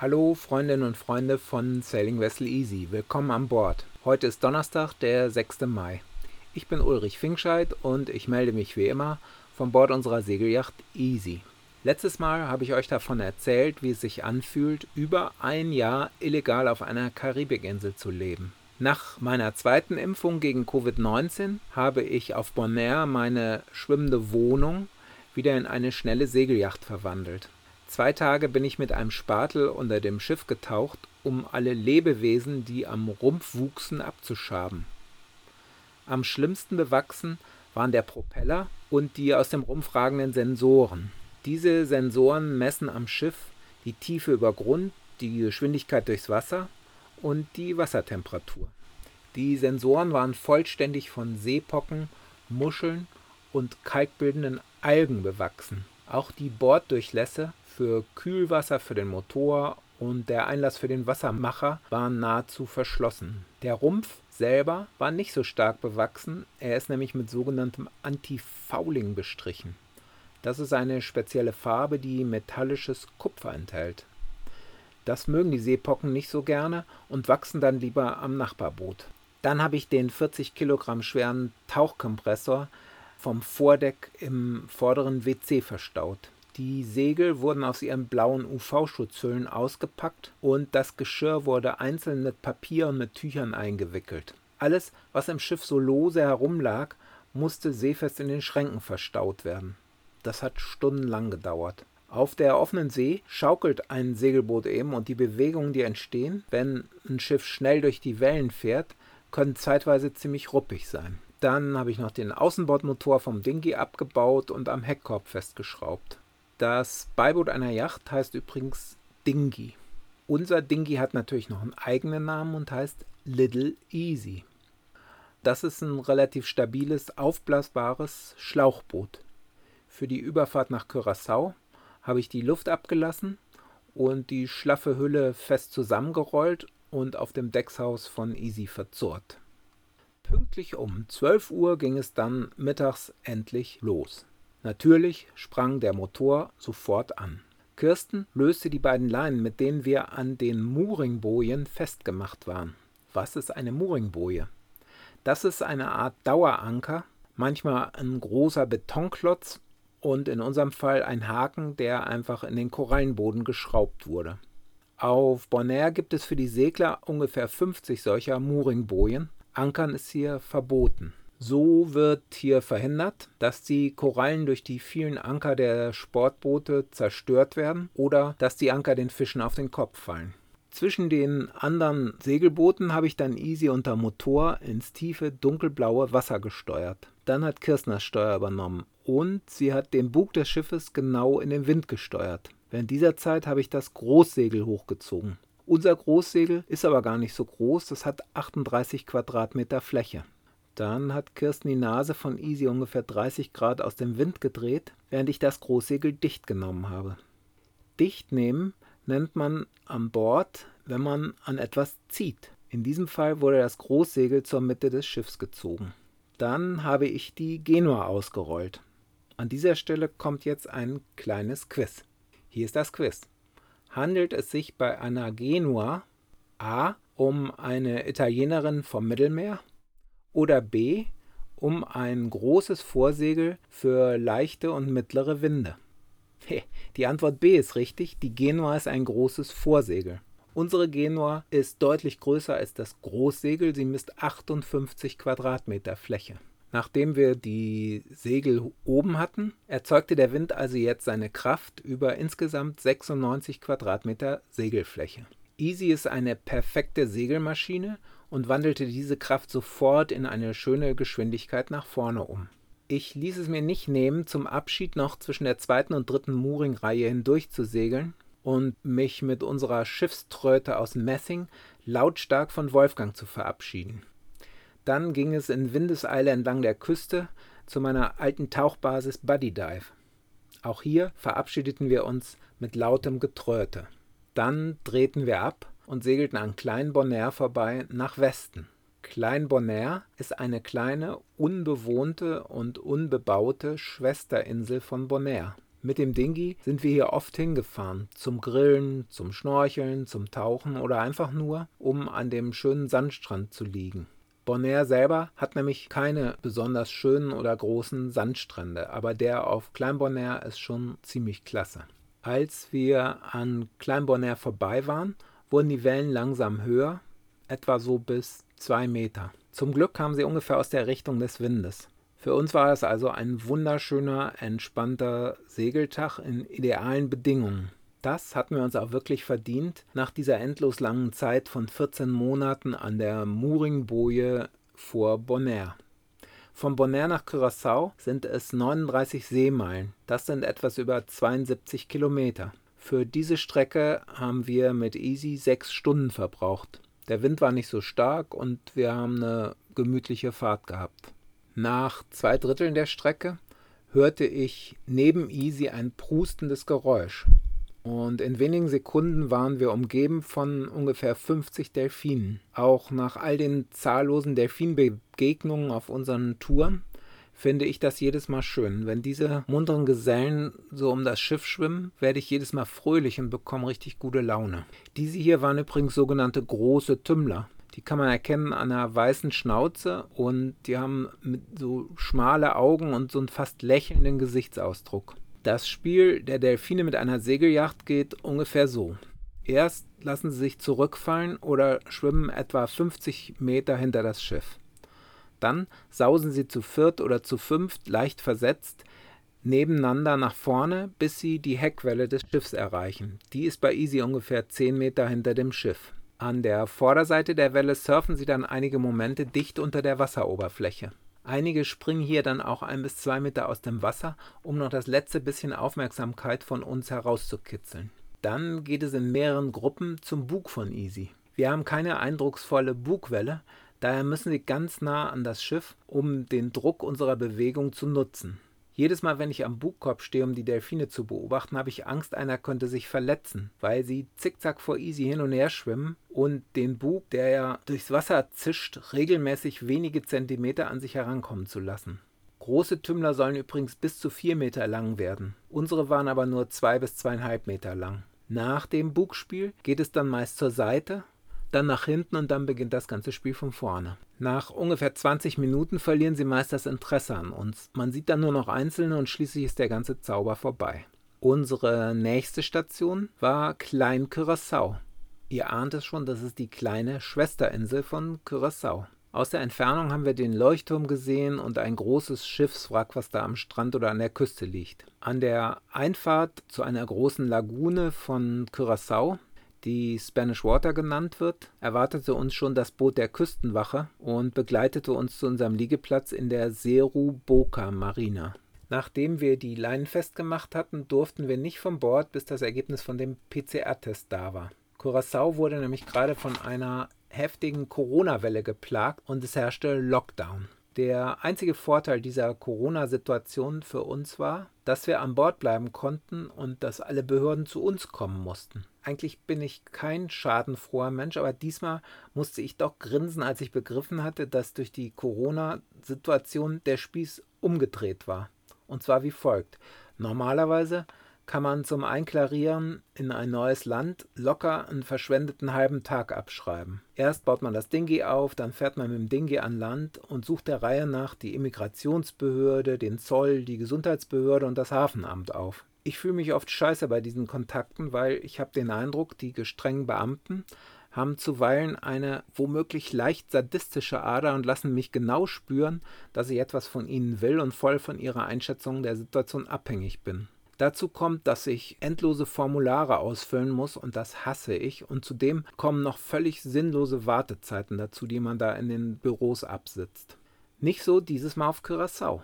Hallo Freundinnen und Freunde von Sailing Vessel Easy, willkommen an Bord. Heute ist Donnerstag, der 6. Mai. Ich bin Ulrich Finkscheid und ich melde mich wie immer von Bord unserer Segelyacht Easy. Letztes Mal habe ich euch davon erzählt, wie es sich anfühlt, über ein Jahr illegal auf einer Karibikinsel zu leben. Nach meiner zweiten Impfung gegen Covid-19 habe ich auf Bonaire meine schwimmende Wohnung wieder in eine schnelle Segelyacht verwandelt. Zwei Tage bin ich mit einem Spatel unter dem Schiff getaucht, um alle Lebewesen, die am Rumpf wuchsen, abzuschaben. Am schlimmsten bewachsen waren der Propeller und die aus dem Rumpf ragenden Sensoren. Diese Sensoren messen am Schiff die Tiefe über Grund, die Geschwindigkeit durchs Wasser und die Wassertemperatur. Die Sensoren waren vollständig von Seepocken, Muscheln und kalkbildenden Algen bewachsen. Auch die Borddurchlässe für Kühlwasser für den Motor und der Einlass für den Wassermacher waren nahezu verschlossen. Der Rumpf selber war nicht so stark bewachsen, er ist nämlich mit sogenanntem Antifouling bestrichen. Das ist eine spezielle Farbe, die metallisches Kupfer enthält. Das mögen die Seepocken nicht so gerne und wachsen dann lieber am Nachbarboot. Dann habe ich den 40 Kilogramm schweren Tauchkompressor vom Vordeck im vorderen WC verstaut. Die Segel wurden aus ihren blauen UV-Schutzhüllen ausgepackt und das Geschirr wurde einzeln mit Papier und mit Tüchern eingewickelt. Alles, was im Schiff so lose herumlag, musste seefest in den Schränken verstaut werden. Das hat stundenlang gedauert. Auf der offenen See schaukelt ein Segelboot eben und die Bewegungen, die entstehen, wenn ein Schiff schnell durch die Wellen fährt, können zeitweise ziemlich ruppig sein. Dann habe ich noch den Außenbordmotor vom Dinghy abgebaut und am Heckkorb festgeschraubt. Das Beiboot einer Yacht heißt übrigens Dinghy. Unser Dinghy hat natürlich noch einen eigenen Namen und heißt Little Easy. Das ist ein relativ stabiles, aufblasbares Schlauchboot. Für die Überfahrt nach Curaçao habe ich die Luft abgelassen und die schlaffe Hülle fest zusammengerollt und auf dem Deckshaus von Easy verzurrt. Pünktlich um 12 Uhr ging es dann mittags endlich los. Natürlich sprang der Motor sofort an. Kirsten löste die beiden Leinen, mit denen wir an den Mooringbojen festgemacht waren. Was ist eine Mooringboje? Das ist eine Art Daueranker, manchmal ein großer Betonklotz und in unserem Fall ein Haken, der einfach in den Korallenboden geschraubt wurde. Auf Bonaire gibt es für die Segler ungefähr 50 solcher Mooringbojen. Ankern ist hier verboten. So wird hier verhindert, dass die Korallen durch die vielen Anker der Sportboote zerstört werden oder dass die Anker den Fischen auf den Kopf fallen. Zwischen den anderen Segelbooten habe ich dann easy unter Motor ins tiefe dunkelblaue Wasser gesteuert. Dann hat Kirsten das Steuer übernommen und sie hat den Bug des Schiffes genau in den Wind gesteuert. Während dieser Zeit habe ich das Großsegel hochgezogen. Unser Großsegel ist aber gar nicht so groß, das hat 38 Quadratmeter Fläche. Dann hat Kirsten die Nase von Easy ungefähr 30 Grad aus dem Wind gedreht, während ich das Großsegel dicht genommen habe. Dicht nehmen nennt man an Bord, wenn man an etwas zieht. In diesem Fall wurde das Großsegel zur Mitte des Schiffs gezogen. Dann habe ich die Genua ausgerollt. An dieser Stelle kommt jetzt ein kleines Quiz. Hier ist das Quiz. Handelt es sich bei einer Genua A um eine Italienerin vom Mittelmeer oder B um ein großes Vorsegel für leichte und mittlere Winde? Die Antwort B ist richtig. Die Genua ist ein großes Vorsegel. Unsere Genua ist deutlich größer als das Großsegel. Sie misst 58 Quadratmeter Fläche. Nachdem wir die Segel oben hatten, erzeugte der Wind also jetzt seine Kraft über insgesamt 96 Quadratmeter Segelfläche. Easy ist eine perfekte Segelmaschine und wandelte diese Kraft sofort in eine schöne Geschwindigkeit nach vorne um. Ich ließ es mir nicht nehmen, zum Abschied noch zwischen der zweiten und dritten Mooring-Reihe hindurch zu segeln und mich mit unserer Schiffströte aus Messing lautstark von Wolfgang zu verabschieden. Dann ging es in Windeseile entlang der Küste zu meiner alten Tauchbasis Buddy Dive. Auch hier verabschiedeten wir uns mit lautem Getröte. Dann drehten wir ab und segelten an Klein Bonaire vorbei nach Westen. Klein Bonaire ist eine kleine, unbewohnte und unbebaute Schwesterinsel von Bonaire. Mit dem Dingi sind wir hier oft hingefahren, zum Grillen, zum Schnorcheln, zum Tauchen oder einfach nur, um an dem schönen Sandstrand zu liegen. Bonaire selber hat nämlich keine besonders schönen oder großen Sandstrände, aber der auf Klein Bonaire ist schon ziemlich klasse. Als wir an Klein Bonaire vorbei waren, wurden die Wellen langsam höher, etwa so bis zwei Meter. Zum Glück kamen sie ungefähr aus der Richtung des Windes. Für uns war es also ein wunderschöner, entspannter Segeltag in idealen Bedingungen. Das hatten wir uns auch wirklich verdient nach dieser endlos langen Zeit von 14 Monaten an der Mooringboje vor Bonaire. Von Bonaire nach Curaçao sind es 39 Seemeilen. Das sind etwas über 72 Kilometer. Für diese Strecke haben wir mit Easy sechs Stunden verbraucht. Der Wind war nicht so stark und wir haben eine gemütliche Fahrt gehabt. Nach zwei Dritteln der Strecke hörte ich neben Easy ein prustendes Geräusch. Und in wenigen Sekunden waren wir umgeben von ungefähr 50 Delfinen. Auch nach all den zahllosen Delfinbegegnungen auf unseren Touren finde ich das jedes Mal schön. Wenn diese munteren Gesellen so um das Schiff schwimmen, werde ich jedes Mal fröhlich und bekomme richtig gute Laune. Diese hier waren übrigens sogenannte große Tümmler. Die kann man erkennen an einer weißen Schnauze und die haben so schmale Augen und so einen fast lächelnden Gesichtsausdruck. Das Spiel der Delfine mit einer Segelyacht geht ungefähr so. Erst lassen sie sich zurückfallen oder schwimmen etwa 50 Meter hinter das Schiff. Dann sausen sie zu viert oder zu fünft leicht versetzt nebeneinander nach vorne, bis sie die Heckwelle des Schiffs erreichen. Die ist bei Easy ungefähr 10 Meter hinter dem Schiff. An der Vorderseite der Welle surfen sie dann einige Momente dicht unter der Wasseroberfläche. Einige springen hier dann auch ein bis zwei Meter aus dem Wasser, um noch das letzte bisschen Aufmerksamkeit von uns herauszukitzeln. Dann geht es in mehreren Gruppen zum Bug von Easy. Wir haben keine eindrucksvolle Bugwelle, daher müssen sie ganz nah an das Schiff, um den Druck unserer Bewegung zu nutzen. Jedes Mal, wenn ich am Bugkorb stehe, um die Delfine zu beobachten, habe ich Angst, einer könnte sich verletzen, weil sie zickzack vor Easy hin und her schwimmen und den Bug, der ja durchs Wasser zischt, regelmäßig wenige Zentimeter an sich herankommen zu lassen. Große Tümmler sollen übrigens bis zu vier Meter lang werden. Unsere waren aber nur zwei bis zweieinhalb Meter lang. Nach dem Bugspiel geht es dann meist zur Seite dann nach hinten und dann beginnt das ganze Spiel von vorne. Nach ungefähr 20 Minuten verlieren sie meist das Interesse an uns. Man sieht dann nur noch Einzelne und schließlich ist der ganze Zauber vorbei. Unsere nächste Station war Klein Curaçao. Ihr ahnt es schon, das ist die kleine Schwesterinsel von Curaçao. Aus der Entfernung haben wir den Leuchtturm gesehen und ein großes Schiffswrack, was da am Strand oder an der Küste liegt. An der Einfahrt zu einer großen Lagune von Curaçao die Spanish Water genannt wird, erwartete uns schon das Boot der Küstenwache und begleitete uns zu unserem Liegeplatz in der Seru Boca Marina. Nachdem wir die Leinen festgemacht hatten, durften wir nicht von Bord, bis das Ergebnis von dem PCR-Test da war. Curaçao wurde nämlich gerade von einer heftigen Corona-Welle geplagt und es herrschte Lockdown. Der einzige Vorteil dieser Corona-Situation für uns war, dass wir an Bord bleiben konnten und dass alle Behörden zu uns kommen mussten. Eigentlich bin ich kein schadenfroher Mensch, aber diesmal musste ich doch grinsen, als ich begriffen hatte, dass durch die Corona-Situation der Spieß umgedreht war. Und zwar wie folgt. Normalerweise kann man zum Einklarieren in ein neues Land locker einen verschwendeten halben Tag abschreiben. Erst baut man das Dingi auf, dann fährt man mit dem Dingi an Land und sucht der Reihe nach die Immigrationsbehörde, den Zoll, die Gesundheitsbehörde und das Hafenamt auf. Ich fühle mich oft scheiße bei diesen Kontakten, weil ich habe den Eindruck, die gestrengen Beamten haben zuweilen eine womöglich leicht sadistische Ader und lassen mich genau spüren, dass ich etwas von ihnen will und voll von ihrer Einschätzung der Situation abhängig bin. Dazu kommt, dass ich endlose Formulare ausfüllen muss und das hasse ich. Und zudem kommen noch völlig sinnlose Wartezeiten dazu, die man da in den Büros absitzt. Nicht so dieses Mal auf Curaçao.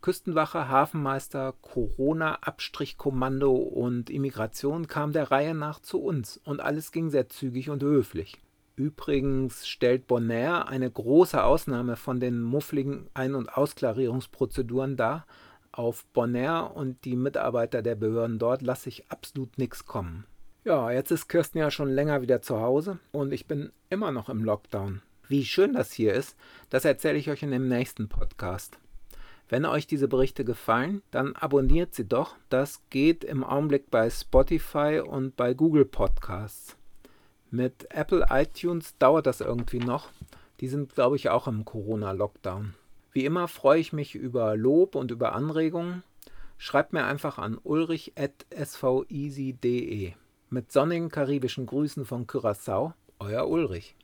Küstenwache, Hafenmeister, Corona-Abstrichkommando und Immigration kam der Reihe nach zu uns und alles ging sehr zügig und höflich. Übrigens stellt Bonaire eine große Ausnahme von den muffligen Ein- und Ausklarierungsprozeduren dar auf Bonaire und die Mitarbeiter der Behörden dort lasse ich absolut nichts kommen. Ja, jetzt ist Kirsten ja schon länger wieder zu Hause und ich bin immer noch im Lockdown. Wie schön das hier ist, das erzähle ich euch in dem nächsten Podcast. Wenn euch diese Berichte gefallen, dann abonniert sie doch. Das geht im Augenblick bei Spotify und bei Google Podcasts. Mit Apple iTunes dauert das irgendwie noch. Die sind, glaube ich, auch im Corona-Lockdown. Wie immer freue ich mich über Lob und über Anregungen. Schreibt mir einfach an ulrich.sveasy.de. Mit sonnigen karibischen Grüßen von Curaçao, euer Ulrich.